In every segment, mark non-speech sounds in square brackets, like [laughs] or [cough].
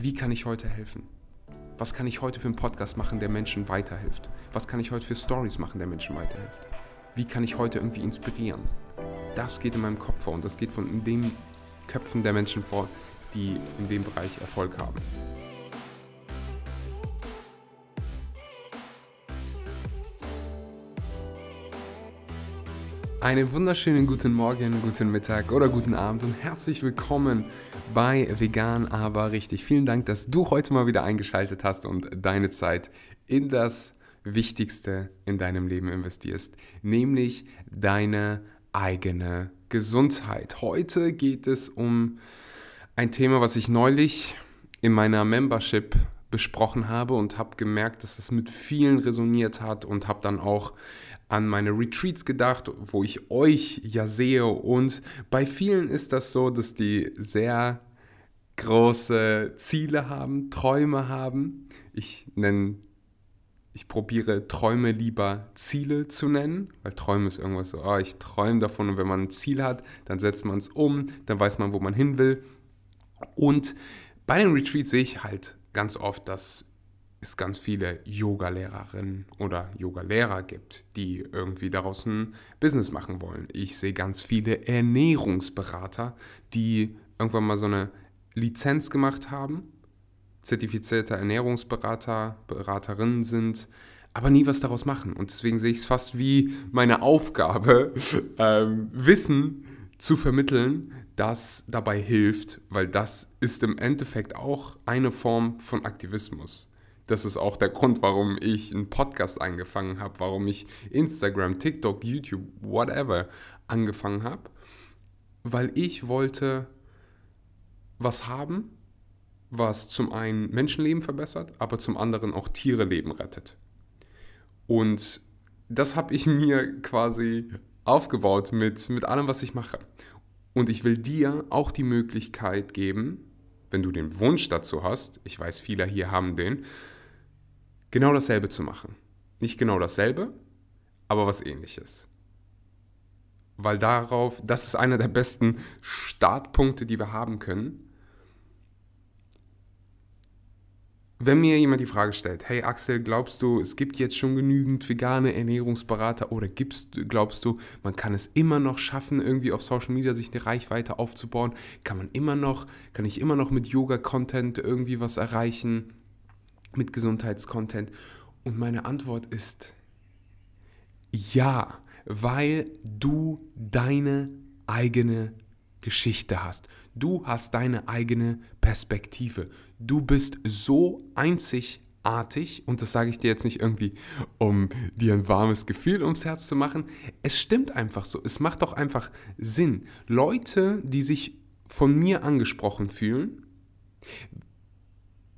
wie kann ich heute helfen? Was kann ich heute für einen Podcast machen, der Menschen weiterhilft? Was kann ich heute für Stories machen, der Menschen weiterhilft? Wie kann ich heute irgendwie inspirieren? Das geht in meinem Kopf vor und das geht von den Köpfen der Menschen vor, die in dem Bereich Erfolg haben. Einen wunderschönen guten Morgen, guten Mittag oder guten Abend und herzlich willkommen bei Vegan aber richtig. Vielen Dank, dass du heute mal wieder eingeschaltet hast und deine Zeit in das Wichtigste in deinem Leben investierst, nämlich deine eigene Gesundheit. Heute geht es um ein Thema, was ich neulich in meiner Membership besprochen habe und habe gemerkt, dass das mit vielen resoniert hat und habe dann auch an meine Retreats gedacht, wo ich euch ja sehe. Und bei vielen ist das so, dass die sehr große Ziele haben, Träume haben. Ich nenne, ich probiere Träume lieber Ziele zu nennen, weil Träume ist irgendwas so, oh, ich träume davon und wenn man ein Ziel hat, dann setzt man es um, dann weiß man, wo man hin will. Und bei den Retreats sehe ich halt ganz oft, dass es ganz viele Yoga-Lehrerinnen oder Yoga-Lehrer gibt, die irgendwie daraus ein Business machen wollen. Ich sehe ganz viele Ernährungsberater, die irgendwann mal so eine Lizenz gemacht haben, zertifizierte Ernährungsberater, Beraterinnen sind, aber nie was daraus machen. Und deswegen sehe ich es fast wie meine Aufgabe, [laughs] ähm, Wissen zu vermitteln, das dabei hilft, weil das ist im Endeffekt auch eine Form von Aktivismus. Das ist auch der Grund, warum ich einen Podcast angefangen habe, warum ich Instagram, TikTok, YouTube, whatever angefangen habe. Weil ich wollte was haben, was zum einen Menschenleben verbessert, aber zum anderen auch Tiereleben rettet. Und das habe ich [laughs] mir quasi aufgebaut mit, mit allem, was ich mache. Und ich will dir auch die Möglichkeit geben, wenn du den Wunsch dazu hast, ich weiß, viele hier haben den, genau dasselbe zu machen. Nicht genau dasselbe, aber was ähnliches. Weil darauf, das ist einer der besten Startpunkte, die wir haben können. Wenn mir jemand die Frage stellt, hey Axel, glaubst du, es gibt jetzt schon genügend vegane Ernährungsberater oder gibst, glaubst du, man kann es immer noch schaffen, irgendwie auf Social Media sich eine Reichweite aufzubauen? Kann man immer noch, kann ich immer noch mit Yoga-Content irgendwie was erreichen? Mit Gesundheitscontent? Und meine Antwort ist ja, weil du deine eigene Geschichte hast. Du hast deine eigene Perspektive. Du bist so einzigartig und das sage ich dir jetzt nicht irgendwie, um dir ein warmes Gefühl ums Herz zu machen. Es stimmt einfach so. Es macht doch einfach Sinn. Leute, die sich von mir angesprochen fühlen,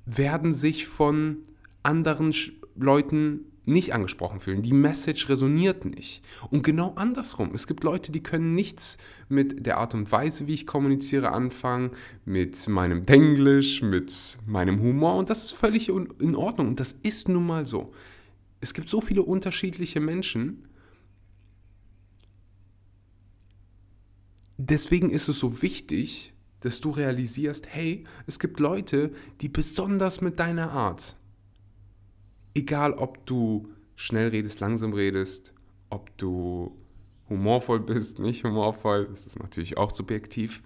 werden sich von anderen Leuten nicht angesprochen fühlen. Die Message resoniert nicht. Und genau andersrum. Es gibt Leute, die können nichts mit der Art und Weise, wie ich kommuniziere, anfangen, mit meinem Denglisch, mit meinem Humor. Und das ist völlig in Ordnung. Und das ist nun mal so. Es gibt so viele unterschiedliche Menschen. Deswegen ist es so wichtig, dass du realisierst, hey, es gibt Leute, die besonders mit deiner Art, egal ob du schnell redest, langsam redest, ob du humorvoll bist, nicht humorvoll, das ist natürlich auch subjektiv,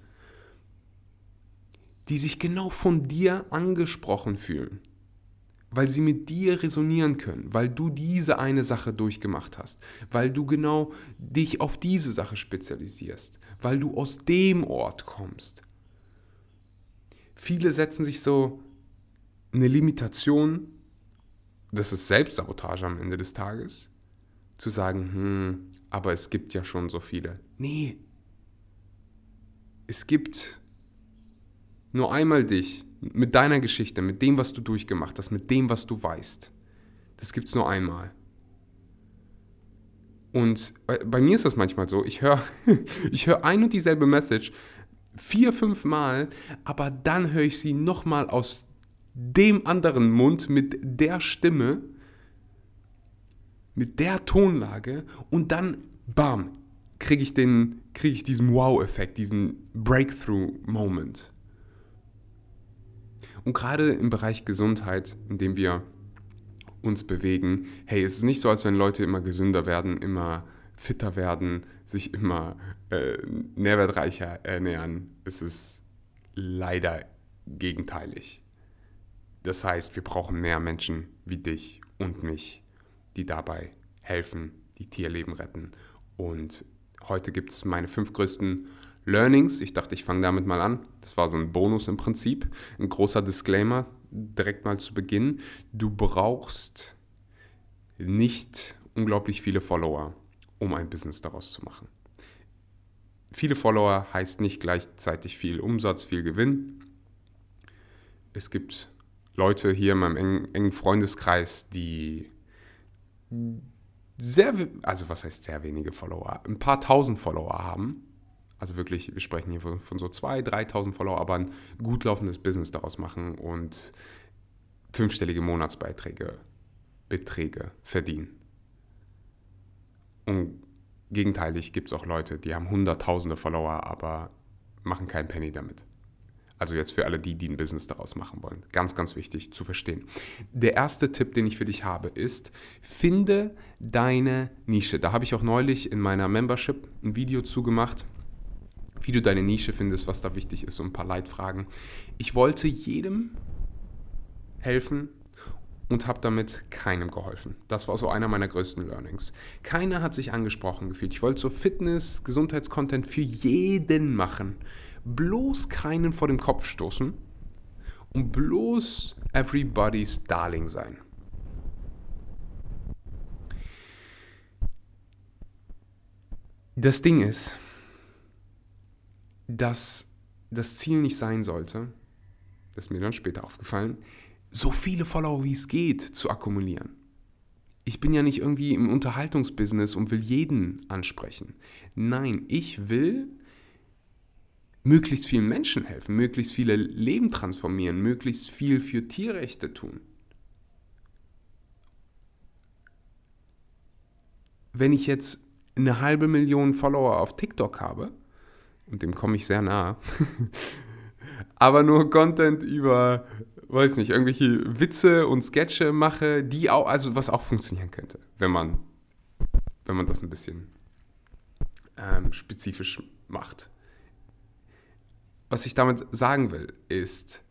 die sich genau von dir angesprochen fühlen, weil sie mit dir resonieren können, weil du diese eine Sache durchgemacht hast, weil du genau dich auf diese Sache spezialisierst, weil du aus dem Ort kommst, Viele setzen sich so eine Limitation, das ist Selbstsabotage am Ende des Tages, zu sagen, hm, aber es gibt ja schon so viele. Nee. Es gibt nur einmal dich mit deiner Geschichte, mit dem, was du durchgemacht hast, mit dem, was du weißt. Das gibt es nur einmal. Und bei, bei, mir ist das manchmal so, ich höre [laughs] ich hör ein und dieselbe Message vier, fünf Mal, aber dann höre ich sie nochmal aus dem anderen Mund mit der Stimme, mit der Tonlage und dann, bam, kriege ich, krieg ich diesen Wow-Effekt, diesen Breakthrough-Moment. Und gerade im Bereich Gesundheit, in dem wir uns bewegen, hey, es ist nicht so, als wenn Leute immer gesünder werden, immer fitter werden, sich immer äh, nährwertreicher ernähren. Es ist leider gegenteilig. Das heißt, wir brauchen mehr Menschen wie dich und mich, die dabei helfen, die Tierleben retten. Und heute gibt es meine fünf größten Learnings. Ich dachte, ich fange damit mal an. Das war so ein Bonus im Prinzip. Ein großer Disclaimer direkt mal zu Beginn. Du brauchst nicht unglaublich viele Follower, um ein Business daraus zu machen. Viele Follower heißt nicht gleichzeitig viel Umsatz, viel Gewinn. Es gibt Leute hier in meinem engen, Freundeskreis, die sehr, also was heißt sehr wenige Follower, ein paar tausend Follower haben. Also wirklich, wir sprechen hier von, von so 2.000, 3.000 Follower, aber ein gut laufendes Business daraus machen und fünfstellige Monatsbeiträge, Beträge verdienen. Und gegenteilig gibt es auch Leute, die haben hunderttausende Follower, aber machen keinen Penny damit. Also jetzt für alle die, die ein Business daraus machen wollen. Ganz, ganz wichtig zu verstehen. Der erste Tipp, den ich für dich habe, ist, finde deine Nische. Da habe ich auch neulich in meiner Membership ein Video zugemacht, wie du deine Nische findest, was da wichtig ist, so ein paar Leitfragen. Ich wollte jedem helfen, und habe damit keinem geholfen. Das war so einer meiner größten Learnings. Keiner hat sich angesprochen gefühlt. Ich wollte so Fitness, Gesundheitscontent für jeden machen. Bloß keinen vor den Kopf stoßen und bloß everybody's Darling sein. Das Ding ist, dass das Ziel nicht sein sollte, das ist mir dann später aufgefallen, so viele Follower wie es geht zu akkumulieren. Ich bin ja nicht irgendwie im Unterhaltungsbusiness und will jeden ansprechen. Nein, ich will möglichst vielen Menschen helfen, möglichst viele Leben transformieren, möglichst viel für Tierrechte tun. Wenn ich jetzt eine halbe Million Follower auf TikTok habe, und dem komme ich sehr nah, [laughs] aber nur Content über weiß nicht, irgendwelche Witze und Sketche mache, die auch, also was auch funktionieren könnte, wenn man, wenn man das ein bisschen ähm, spezifisch macht. Was ich damit sagen will, ist,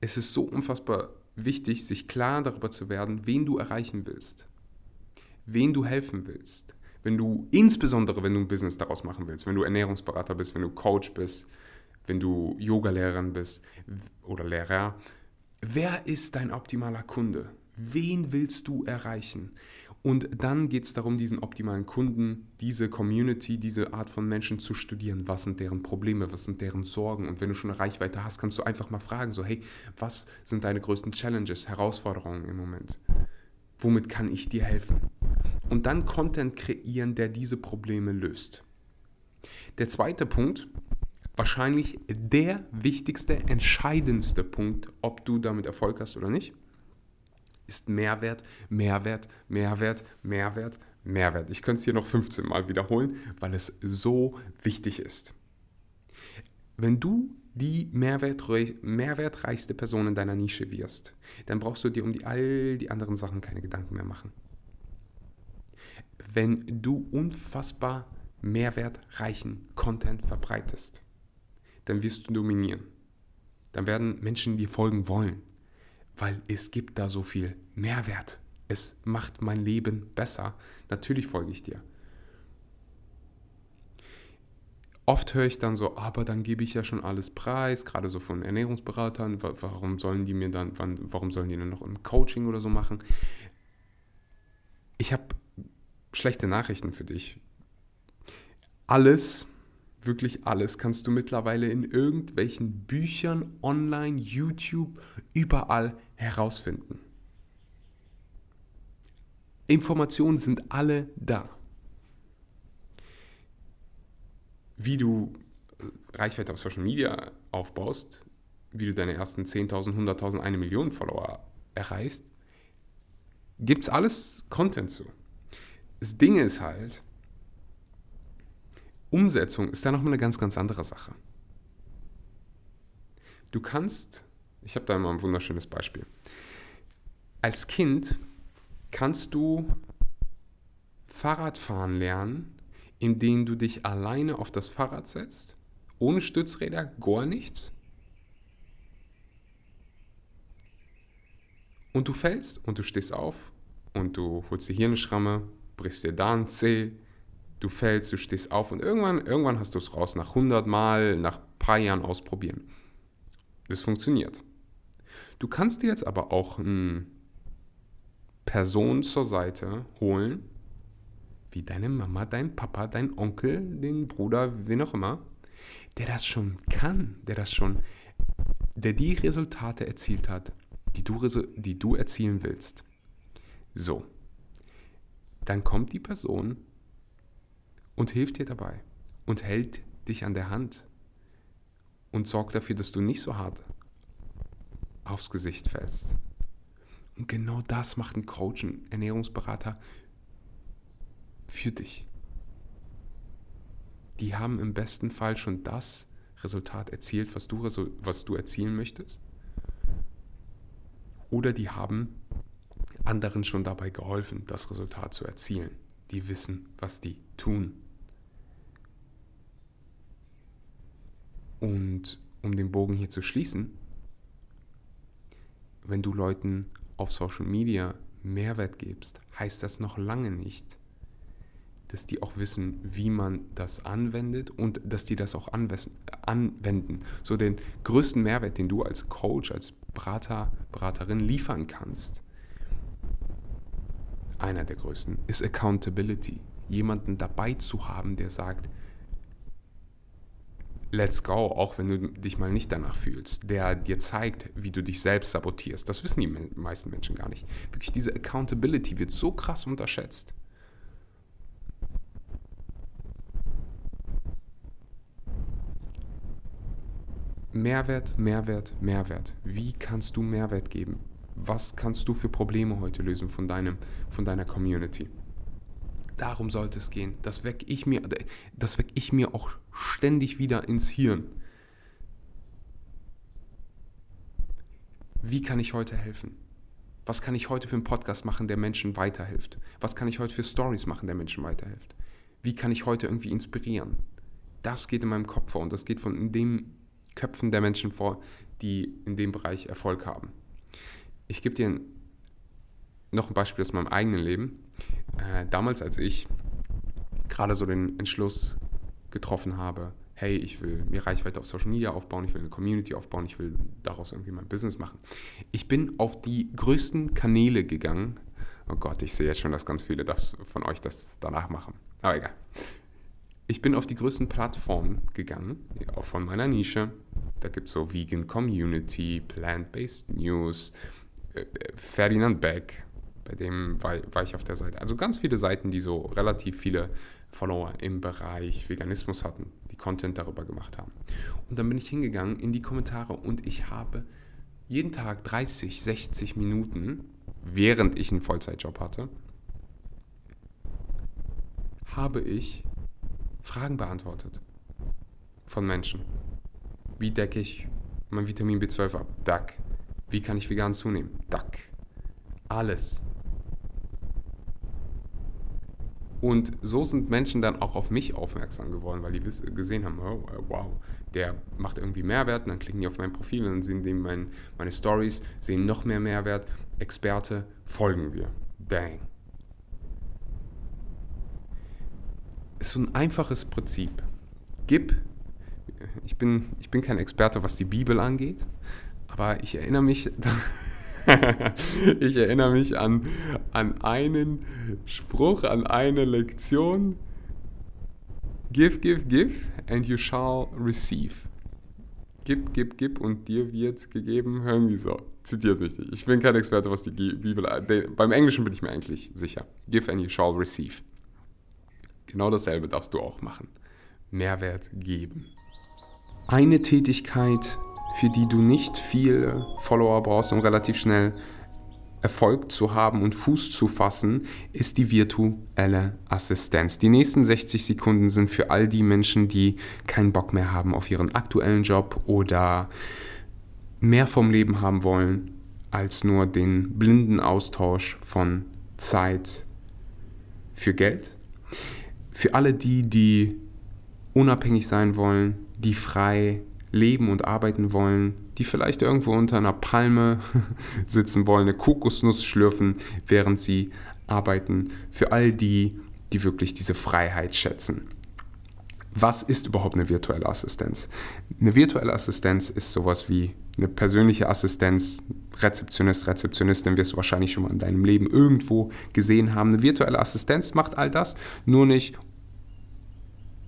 es ist so unfassbar wichtig, sich klar darüber zu werden, wen du erreichen willst, wen du helfen willst. Wenn du, insbesondere wenn du ein Business daraus machen willst, wenn du Ernährungsberater bist, wenn du Coach bist, wenn du Yoga-Lehrerin bist oder Lehrer, wer ist dein optimaler Kunde? Wen willst du erreichen? Und dann geht es darum, diesen optimalen Kunden, diese Community, diese Art von Menschen zu studieren. Was sind deren Probleme, was sind deren Sorgen? Und wenn du schon eine Reichweite hast, kannst du einfach mal fragen, so hey, was sind deine größten Challenges, Herausforderungen im Moment? Womit kann ich dir helfen? Und dann Content kreieren, der diese Probleme löst. Der zweite Punkt, wahrscheinlich der wichtigste, entscheidendste Punkt, ob du damit Erfolg hast oder nicht, ist Mehrwert, Mehrwert, Mehrwert, Mehrwert, Mehrwert. Ich könnte es hier noch 15 Mal wiederholen, weil es so wichtig ist. Wenn du die mehrwertreichste Person in deiner Nische wirst, dann brauchst du dir um die, all die anderen Sachen keine Gedanken mehr machen. Wenn du unfassbar mehrwertreichen Content verbreitest, dann wirst du dominieren. Dann werden Menschen dir folgen wollen, weil es gibt da so viel Mehrwert. Es macht mein Leben besser. Natürlich folge ich dir. Oft höre ich dann so, aber dann gebe ich ja schon alles preis, gerade so von Ernährungsberatern. Warum sollen die mir dann, warum sollen die dann noch ein Coaching oder so machen? Ich habe schlechte Nachrichten für dich. Alles, wirklich alles kannst du mittlerweile in irgendwelchen Büchern, online, YouTube, überall herausfinden. Informationen sind alle da. Wie du äh, Reichweite auf Social Media aufbaust, wie du deine ersten 10.000, 100.000, eine Million Follower erreichst, gibt es alles Content zu. Das Ding ist halt, Umsetzung ist da nochmal eine ganz, ganz andere Sache. Du kannst, ich habe da immer ein wunderschönes Beispiel. Als Kind kannst du Fahrradfahren lernen, indem du dich alleine auf das Fahrrad setzt, ohne Stützräder, gar nichts. Und du fällst und du stehst auf und du holst dir hier eine Schramme, brichst dir da ein Zeh, du fällst, du stehst auf und irgendwann, irgendwann hast du es raus, nach 100 Mal, nach ein paar Jahren ausprobieren. Das funktioniert. Du kannst dir jetzt aber auch eine Person zur Seite holen, wie deine Mama, dein Papa, dein Onkel, den Bruder, wen auch immer, der das schon kann, der das schon, der die Resultate erzielt hat, die du, die du erzielen willst. So, dann kommt die Person und hilft dir dabei und hält dich an der Hand und sorgt dafür, dass du nicht so hart aufs Gesicht fällst. Und genau das macht ein Coach, ein Ernährungsberater für dich. Die haben im besten Fall schon das Resultat erzielt, was du, was du erzielen möchtest. Oder die haben anderen schon dabei geholfen, das Resultat zu erzielen. Die wissen, was die tun. Und um den Bogen hier zu schließen, wenn du Leuten auf Social Media Mehrwert gibst, heißt das noch lange nicht, dass die auch wissen, wie man das anwendet und dass die das auch anwenden. So den größten Mehrwert, den du als Coach, als Berater, Beraterin liefern kannst, einer der größten, ist Accountability. Jemanden dabei zu haben, der sagt, let's go, auch wenn du dich mal nicht danach fühlst, der dir zeigt, wie du dich selbst sabotierst. Das wissen die meisten Menschen gar nicht. Wirklich, diese Accountability wird so krass unterschätzt. Mehrwert, Mehrwert, Mehrwert. Wie kannst du Mehrwert geben? Was kannst du für Probleme heute lösen von, deinem, von deiner Community? Darum sollte es gehen. Das wecke ich mir, das weck ich mir auch ständig wieder ins Hirn. Wie kann ich heute helfen? Was kann ich heute für einen Podcast machen, der Menschen weiterhilft? Was kann ich heute für Stories machen, der Menschen weiterhilft? Wie kann ich heute irgendwie inspirieren? Das geht in meinem Kopf vor und das geht von dem Köpfen der Menschen vor, die in dem Bereich Erfolg haben. Ich gebe dir noch ein Beispiel aus meinem eigenen Leben. Äh, damals, als ich gerade so den Entschluss getroffen habe, hey, ich will mir Reichweite auf Social Media aufbauen, ich will eine Community aufbauen, ich will daraus irgendwie mein Business machen. Ich bin auf die größten Kanäle gegangen. Oh Gott, ich sehe jetzt schon, dass ganz viele von euch das danach machen. Aber egal. Ich bin auf die größten Plattformen gegangen, auch von meiner Nische. Da gibt es so Vegan Community, Plant-Based News, äh, Ferdinand Beck, bei dem war, war, ich auf der Seite. Also ganz viele Seiten, die so relativ viele Follower im Bereich Veganismus hatten, die Content darüber gemacht haben. Und dann bin ich hingegangen in die Kommentare und ich habe jeden Tag 30, 60 Minuten, während ich einen Vollzeitjob hatte, habe ich Fragen beantwortet von Menschen. Wie decke ich mein Vitamin B12 ab? Duck. Wie kann ich vegan zunehmen? Duck. Alles. Und so sind Menschen dann auch auf mich aufmerksam geworden, weil die gesehen haben, oh, wow, der macht irgendwie Mehrwert. Und dann klicken die auf mein Profil und sehen die mein, meine Stories, sehen noch mehr Mehrwert. Experte, folgen wir. Dang. ist so ein einfaches Prinzip. Gib, ich bin, ich bin kein Experte, was die Bibel angeht, aber ich erinnere mich, [laughs] [laughs] ich erinnere mich an, an einen Spruch, an eine Lektion. Give, give, give and you shall receive. Gib, gib, gib und dir wird gegeben. Irgendwie so. Zitiert richtig. Ich bin kein Experte, was die Bibel. angeht. Beim Englischen bin ich mir eigentlich sicher. Give and you shall receive. Genau dasselbe darfst du auch machen. Mehrwert geben. Eine Tätigkeit, für die du nicht viele Follower brauchst, um relativ schnell Erfolg zu haben und Fuß zu fassen, ist die virtuelle Assistenz. Die nächsten 60 Sekunden sind für all die Menschen, die keinen Bock mehr haben auf ihren aktuellen Job oder mehr vom Leben haben wollen als nur den blinden Austausch von Zeit für Geld. Für alle die, die unabhängig sein wollen, die frei leben und arbeiten wollen, die vielleicht irgendwo unter einer Palme [laughs] sitzen wollen, eine Kokosnuss schlürfen, während sie arbeiten. Für all die, die wirklich diese Freiheit schätzen. Was ist überhaupt eine virtuelle Assistenz? Eine virtuelle Assistenz ist sowas wie eine persönliche Assistenz, Rezeptionist, Rezeptionistin wirst du wahrscheinlich schon mal in deinem Leben irgendwo gesehen haben. Eine virtuelle Assistenz macht all das, nur nicht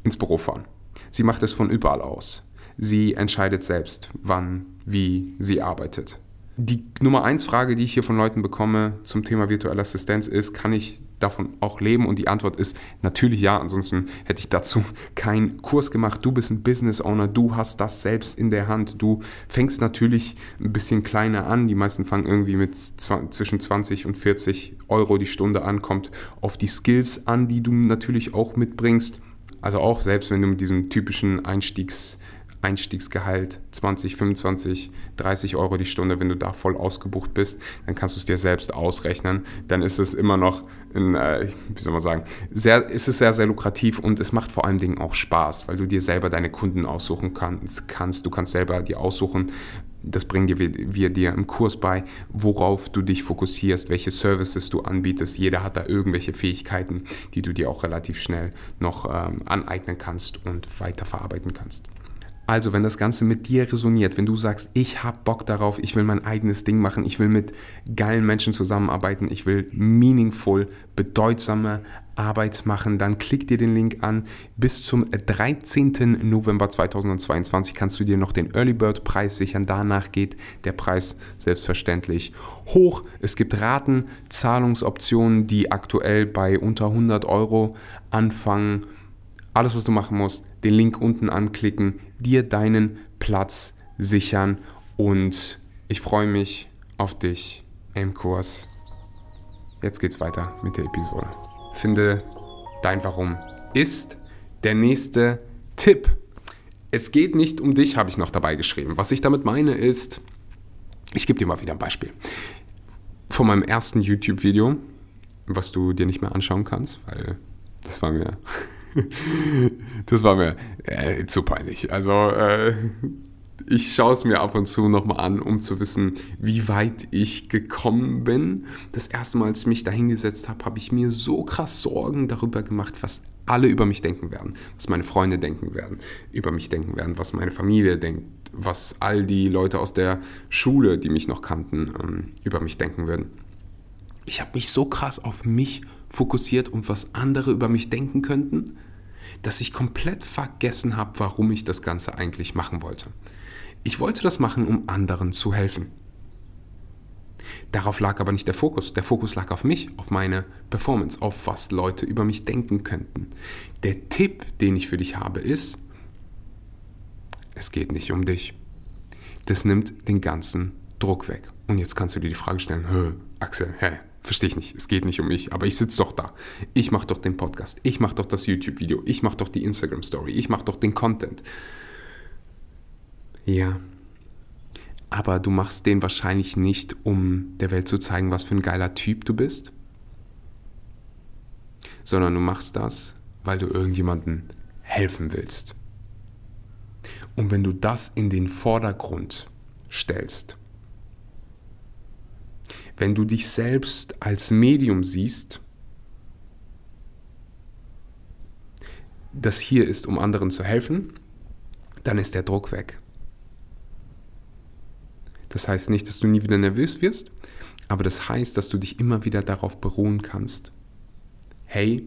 ins Büro fahren. Sie macht es von überall aus. Sie entscheidet selbst, wann, wie sie arbeitet. Die Nummer eins Frage, die ich hier von Leuten bekomme zum Thema virtuelle Assistenz ist, kann ich davon auch leben? Und die Antwort ist natürlich ja, ansonsten hätte ich dazu [laughs] keinen Kurs gemacht. Du bist ein Business Owner, du hast das selbst in der Hand. Du fängst natürlich ein bisschen kleiner an. Die meisten fangen irgendwie mit zwischen 20 und 40 Euro die Stunde an, kommt auf die Skills an, die du natürlich auch mitbringst. Also auch selbst wenn du mit diesem typischen Einstiegs Einstiegsgehalt 20, 25, 30 Euro die Stunde, wenn du da voll ausgebucht bist, dann kannst du es dir selbst ausrechnen. Dann ist es immer noch, in, äh, wie soll man sagen, sehr, ist es sehr, sehr lukrativ und es macht vor allen Dingen auch Spaß, weil du dir selber deine Kunden aussuchen kannst. kannst. Du kannst selber dir aussuchen, das bringen wir, wir dir im Kurs bei, worauf du dich fokussierst, welche Services du anbietest. Jeder hat da irgendwelche Fähigkeiten, die du dir auch relativ schnell noch ähm, aneignen kannst und weiterverarbeiten kannst. Also, wenn das Ganze mit dir resoniert, wenn du sagst, ich habe Bock darauf, ich will mein eigenes Ding machen, ich will mit geilen Menschen zusammenarbeiten, ich will meaningful, bedeutsame Arbeit machen, dann klick dir den Link an. Bis zum 13. November 2022 kannst du dir noch den Early Bird Preis sichern. Danach geht der Preis selbstverständlich hoch. Es gibt Raten, Zahlungsoptionen, die aktuell bei unter 100 Euro anfangen. Alles, was du machen musst, den Link unten anklicken, dir deinen Platz sichern und ich freue mich auf dich im Kurs. Jetzt geht's weiter mit der Episode. Finde dein Warum ist der nächste Tipp. Es geht nicht um dich, habe ich noch dabei geschrieben. Was ich damit meine ist, ich gebe dir mal wieder ein Beispiel. Von meinem ersten YouTube-Video, was du dir nicht mehr anschauen kannst, weil das war mir [laughs] das war mir äh, zu peinlich. Also äh, ich schaue es mir ab und zu nochmal an, um zu wissen, wie weit ich gekommen bin. Das erste Mal, als ich mich da hingesetzt habe, habe ich mir so krass Sorgen darüber gemacht, was alle über mich denken werden, was meine Freunde denken werden, über mich denken werden, was meine Familie denkt, was all die Leute aus der Schule, die mich noch kannten, ähm, über mich denken würden. Ich habe mich so krass auf mich fokussiert und was andere über mich denken könnten, dass ich komplett vergessen habe, warum ich das Ganze eigentlich machen wollte. Ich wollte das machen, um anderen zu helfen. Darauf lag aber nicht der Fokus. Der Fokus lag auf mich, auf meine Performance, auf was Leute über mich denken könnten. Der Tipp, den ich für dich habe, ist, es geht nicht um dich. Das nimmt den ganzen Druck weg. Und jetzt kannst du dir die Frage stellen, Axel, hä, Verstehe ich nicht. Es geht nicht um mich, aber ich sitze doch da. Ich mache doch den Podcast. Ich mache doch das YouTube-Video. Ich mache doch die Instagram-Story. Ich mache doch den Content. Ja. Aber du machst den wahrscheinlich nicht, um der Welt zu zeigen, was für ein geiler Typ du bist, sondern du machst das, weil du irgendjemandem helfen willst. Und wenn du das in den Vordergrund stellst, wenn du dich selbst als Medium siehst, das hier ist, um anderen zu helfen, dann ist der Druck weg. Das heißt nicht, dass du nie wieder nervös wirst, aber das heißt, dass du dich immer wieder darauf beruhen kannst. Hey,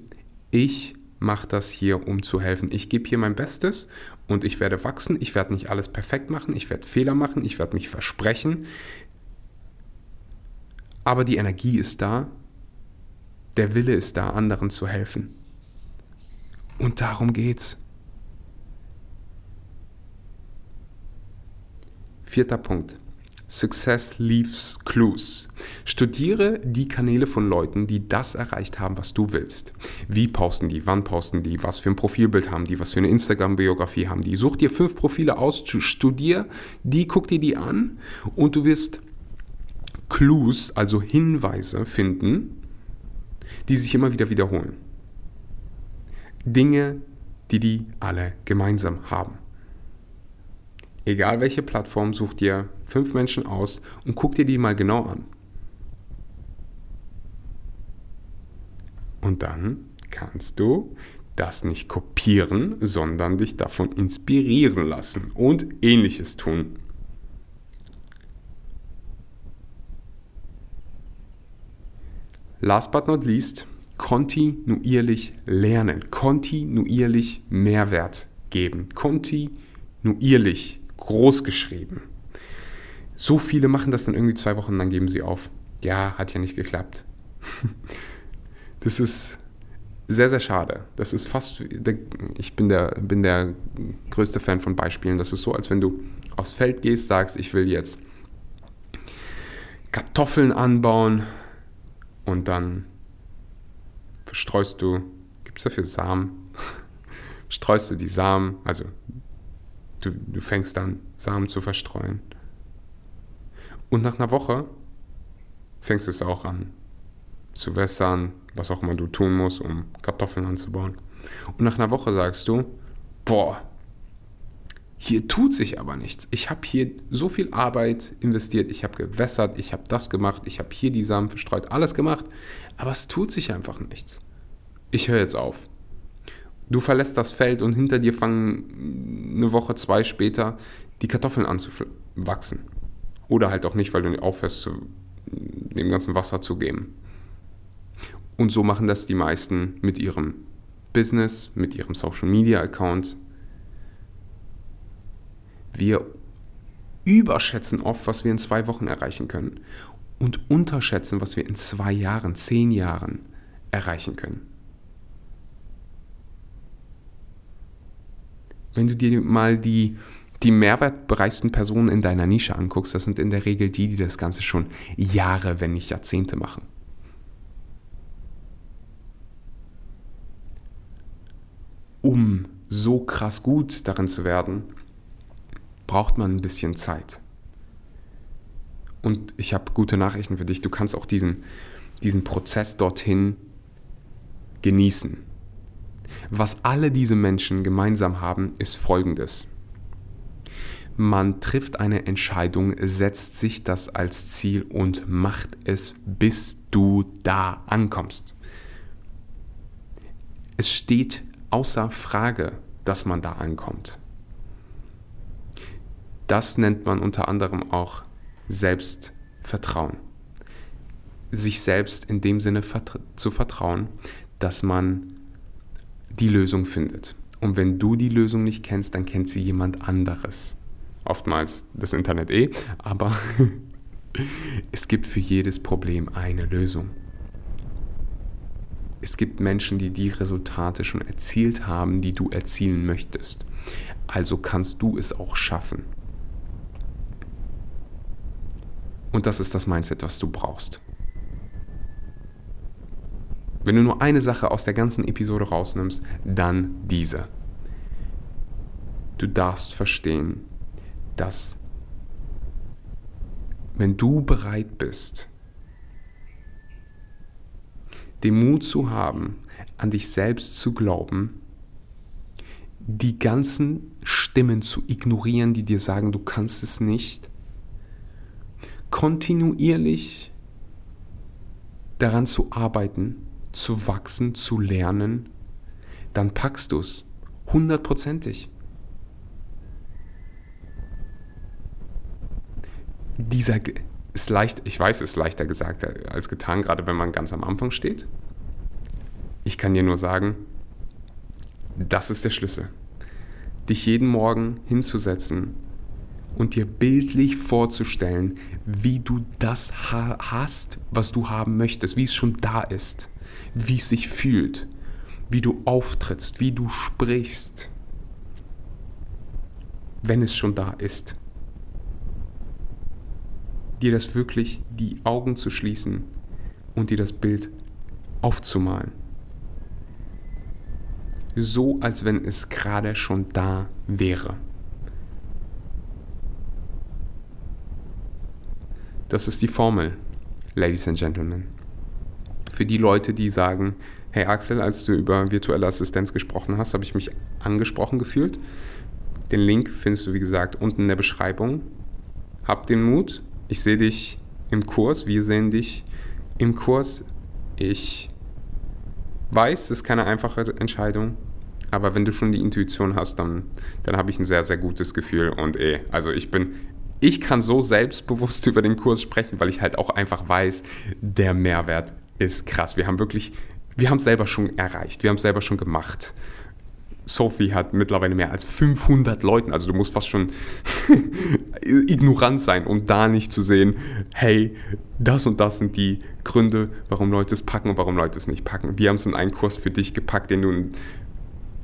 ich mache das hier, um zu helfen. Ich gebe hier mein Bestes und ich werde wachsen. Ich werde nicht alles perfekt machen. Ich werde Fehler machen. Ich werde mich versprechen. Aber die Energie ist da, der Wille ist da, anderen zu helfen. Und darum geht's. Vierter Punkt. Success leaves clues. Studiere die Kanäle von Leuten, die das erreicht haben, was du willst. Wie posten die, wann posten die, was für ein Profilbild haben die, was für eine Instagram-Biografie haben die. Such dir fünf Profile aus, studier die, guck dir die an und du wirst Clues, also Hinweise finden, die sich immer wieder wiederholen. Dinge, die die alle gemeinsam haben. Egal welche Plattform, such dir fünf Menschen aus und guck dir die mal genau an. Und dann kannst du das nicht kopieren, sondern dich davon inspirieren lassen und ähnliches tun. Last but not least, kontinuierlich lernen, kontinuierlich Mehrwert geben, kontinuierlich groß geschrieben. So viele machen das dann irgendwie zwei Wochen, dann geben sie auf. Ja, hat ja nicht geklappt. [laughs] Das ist sehr, sehr schade. Das ist fast, ich bin der, bin der größte Fan von Beispielen. Das ist so, als wenn du aufs Feld gehst, sagst, ich will jetzt Kartoffeln anbauen und dann streust du, gibt es dafür Samen? [laughs] streust du die Samen, also du, du fängst an, Samen zu verstreuen. Und nach einer Woche fängst du es auch an zu wässern, was auch immer du tun musst, um Kartoffeln anzubauen. Und nach einer Woche sagst du, boah, hier tut sich aber nichts. Ich habe hier so viel Arbeit investiert, ich habe gewässert, ich habe das gemacht, ich habe hier die Samen verstreut, alles gemacht, aber es tut sich einfach nichts. Ich höre jetzt auf. Du verlässt das Feld und hinter dir fangen eine Woche, zwei später die Kartoffeln an zu wachsen. Oder halt auch nicht, weil du aufhörst, dem ganzen Wasser zu geben. Und so machen das die meisten mit ihrem Business, mit ihrem Social Media Account. Wir überschätzen oft, was wir in zwei Wochen erreichen können und unterschätzen, was wir in zwei Jahren, zehn Jahren erreichen können. Wenn du dir mal die, die mehrwertbereichsten Personen in deiner Nische anguckst, das sind in der Regel die, die das Ganze schon Jahre, wenn nicht Jahrzehnte machen. Um so krass gut darin zu werden, braucht man ein bisschen Zeit. Und ich habe gute Nachrichten für dich. Du kannst auch diesen, diesen Prozess dorthin genießen. Was alle diese Menschen gemeinsam haben, ist Folgendes. Man trifft eine Entscheidung, setzt sich das als Ziel und macht es, bis du da ankommst. Es steht außer Frage, dass man da ankommt. Das nennt man unter anderem auch Selbstvertrauen. Sich selbst in dem Sinne zu vertrauen, dass man die Lösung findet. Und wenn du die Lösung nicht kennst, dann kennt sie jemand anderes. Oftmals das Internet eh, aber [laughs] es gibt für jedes Problem eine Lösung. Es gibt Menschen, die die Resultate schon erzielt haben, die du erzielen möchtest. Also kannst du es auch schaffen. Und das ist das Mindset, was du brauchst. Wenn du nur eine Sache aus der ganzen Episode rausnimmst, dann diese. Du darfst verstehen, dass wenn du bereit bist, den Mut zu haben, an dich selbst zu glauben, die ganzen Stimmen zu ignorieren, die dir sagen, du kannst es nicht, kontinuierlich daran zu arbeiten, zu wachsen, zu lernen, dann packst du es. Hundertprozentig. Dieser ist leicht, ich weiß, es ist leichter gesagt als getan, gerade wenn man ganz am Anfang steht. Ich kann dir nur sagen, das ist der Schlüssel. Dich jeden Morgen hinzusetzen und dir bildlich vorzustellen, wie du das hast, was du haben möchtest, wie es schon da ist wie es sich fühlt, wie du auftrittst, wie du sprichst, wenn es schon da ist. dir das wirklich die Augen zu schließen und dir das Bild aufzumalen. So, als wenn es gerade schon da wäre. Das ist die Formel, Ladies and Gentlemen. Für die Leute, die sagen, hey Axel, als du über virtuelle Assistenz gesprochen hast, habe ich mich angesprochen gefühlt. Den Link findest du, wie gesagt, unten in der Beschreibung. Hab den Mut. Ich sehe dich im Kurs. Wir sehen dich im Kurs. Ich weiß, es ist keine einfache Entscheidung. Aber wenn du schon die Intuition hast, dann, dann habe ich ein sehr, sehr gutes Gefühl. Und eh, also ich bin, ich kann so selbstbewusst [laughs] über den Kurs sprechen, weil ich halt auch einfach weiß, der Mehrwert ist krass. Wir haben wirklich, wir haben es selber schon erreicht. Wir haben es selber schon gemacht. Sophie hat mittlerweile mehr als 500 Leuten, also du musst fast schon [laughs] ignorant sein, um da nicht zu sehen, hey, das und das sind die Gründe, warum Leute es packen und warum Leute es nicht packen. Wir haben es in einen Kurs für dich gepackt, den du in,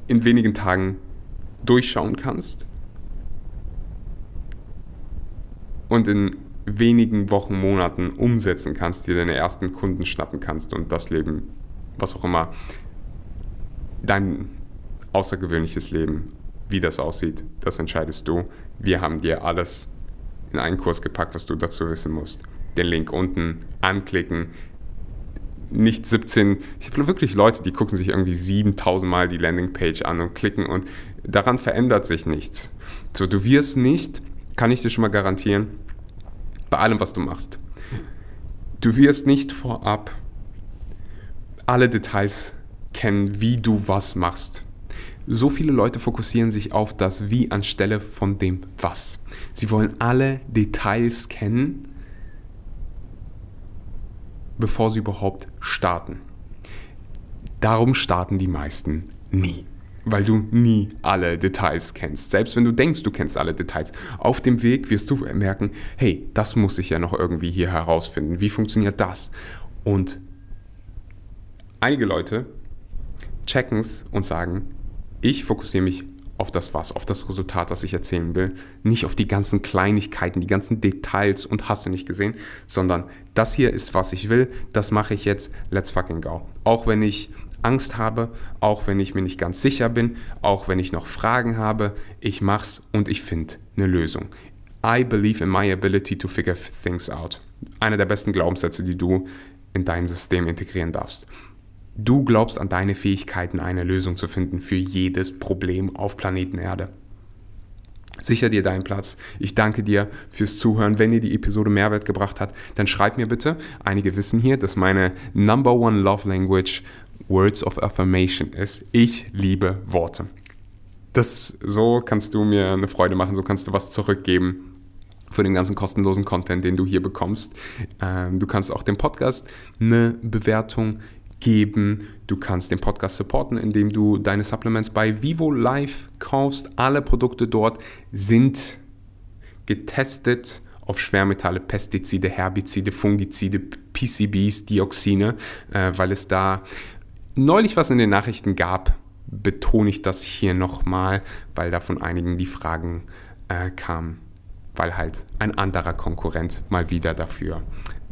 in wenigen Tagen durchschauen kannst und in wenigen Wochen, Monaten umsetzen kannst, dir deine ersten Kunden schnappen kannst und das Leben, was auch immer, dein außergewöhnliches Leben, wie das aussieht, das entscheidest du. Wir haben dir alles in einen Kurs gepackt, was du dazu wissen musst. Den Link unten anklicken. Nicht 17, ich habe wirklich Leute, die gucken sich irgendwie 7000 Mal die Landingpage an und klicken und daran verändert sich nichts. So, du wirst nicht, kann ich dir schon mal garantieren, bei allem, was du machst, du wirst nicht vorab alle Details kennen, wie du was machst. So viele Leute fokussieren sich auf das Wie anstelle von dem Was. Sie wollen alle Details kennen, bevor sie überhaupt starten. Darum starten die meisten nie, weil du nie alle Details kennst. Selbst wenn du denkst, du kennst alle Details, auf dem Weg wirst du merken, hey, das muss ich ja noch irgendwie hier herausfinden. Wie funktioniert das? Und einige Leute checken es und sagen, ich fokussiere mich auf das Was, auf das Resultat, das ich erzählen will, nicht auf die ganzen Kleinigkeiten, die ganzen Details und hast du nicht gesehen, sondern das hier ist, was ich will, das mache ich jetzt, let's fucking go. Auch wenn ich Angst habe, auch wenn ich mir nicht ganz sicher bin, auch wenn ich noch Fragen habe, ich mach's und ich finde eine Lösung. I believe in my ability to figure things out. Einer der besten Glaubenssätze, die du in dein System integrieren darfst. Du glaubst an deine Fähigkeiten, eine Lösung zu finden für jedes Problem auf Planeten Erde. Sicher dir deinen Platz. Ich danke dir fürs Zuhören. Wenn dir die Episode Mehrwert gebracht hat, dann schreib mir bitte. Einige wissen hier, dass meine Number One Love Language Words of Affirmation ist. Ich liebe Worte. Das, so kannst du mir eine Freude machen, so kannst du was zurückgeben für den ganzen kostenlosen Content, den du hier bekommst. Ähm, du kannst auch dem Podcast eine Bewertung geben. Du kannst den Podcast supporten, indem du deine Supplements bei Vivo Live kaufst. Alle Produkte dort sind getestet auf Schwermetalle, Pestizide, Herbizide, Fungizide, PCBs, Dioxine, äh, weil es da neulich was in den Nachrichten gab, betone ich das hier nochmal, weil da von einigen die Fragen äh, kamen, weil halt ein anderer Konkurrent mal wieder dafür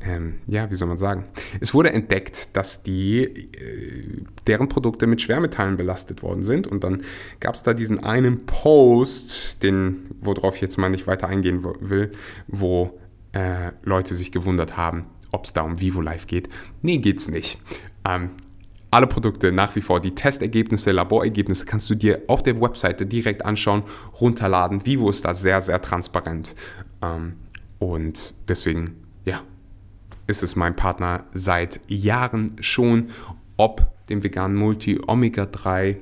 ähm, ja, wie soll man sagen? Es wurde entdeckt, dass die, äh, deren Produkte mit Schwermetallen belastet worden sind. Und dann gab es da diesen einen Post, den, worauf ich jetzt mal nicht weiter eingehen will, wo äh, Leute sich gewundert haben, ob es da um Vivo Live geht. Nee, geht's nicht. Ähm, alle Produkte nach wie vor, die Testergebnisse, Laborergebnisse kannst du dir auf der Webseite direkt anschauen, runterladen. Vivo ist da sehr, sehr transparent. Ähm, und deswegen, ja, ist es mein Partner seit Jahren schon, ob dem veganen Multi, Omega-3,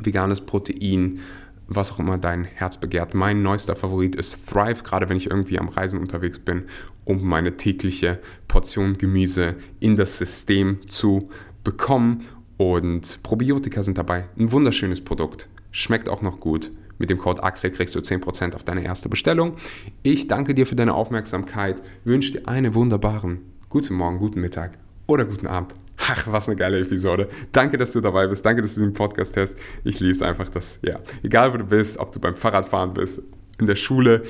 veganes Protein, was auch immer dein Herz begehrt. Mein neuester Favorit ist Thrive, gerade wenn ich irgendwie am Reisen unterwegs bin, um meine tägliche Portion Gemüse in das System zu bekommen. Und Probiotika sind dabei. Ein wunderschönes Produkt. Schmeckt auch noch gut. Mit dem Code AXEL kriegst du 10% auf deine erste Bestellung. Ich danke dir für deine Aufmerksamkeit, wünsche dir einen wunderbaren guten Morgen, guten Mittag oder guten Abend. Ach, was eine geile Episode. Danke, dass du dabei bist. Danke, dass du den Podcast hast. Ich liebe es einfach, dass, ja, egal wo du bist, ob du beim Fahrradfahren bist, in der Schule,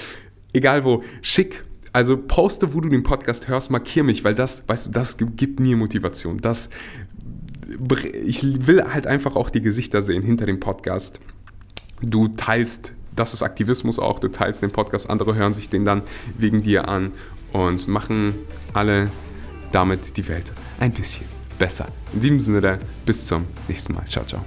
egal wo, schick also poste, wo du den Podcast hörst, markier mich, weil das, weißt du, das gibt mir Motivation. Das, ich will halt einfach auch die Gesichter sehen hinter dem Podcast. Du teilst, das ist Aktivismus auch, du teilst den Podcast, andere hören sich den dann wegen dir an und machen alle damit die Welt ein bisschen besser. In diesem Sinne, bis zum nächsten Mal. Ciao, ciao.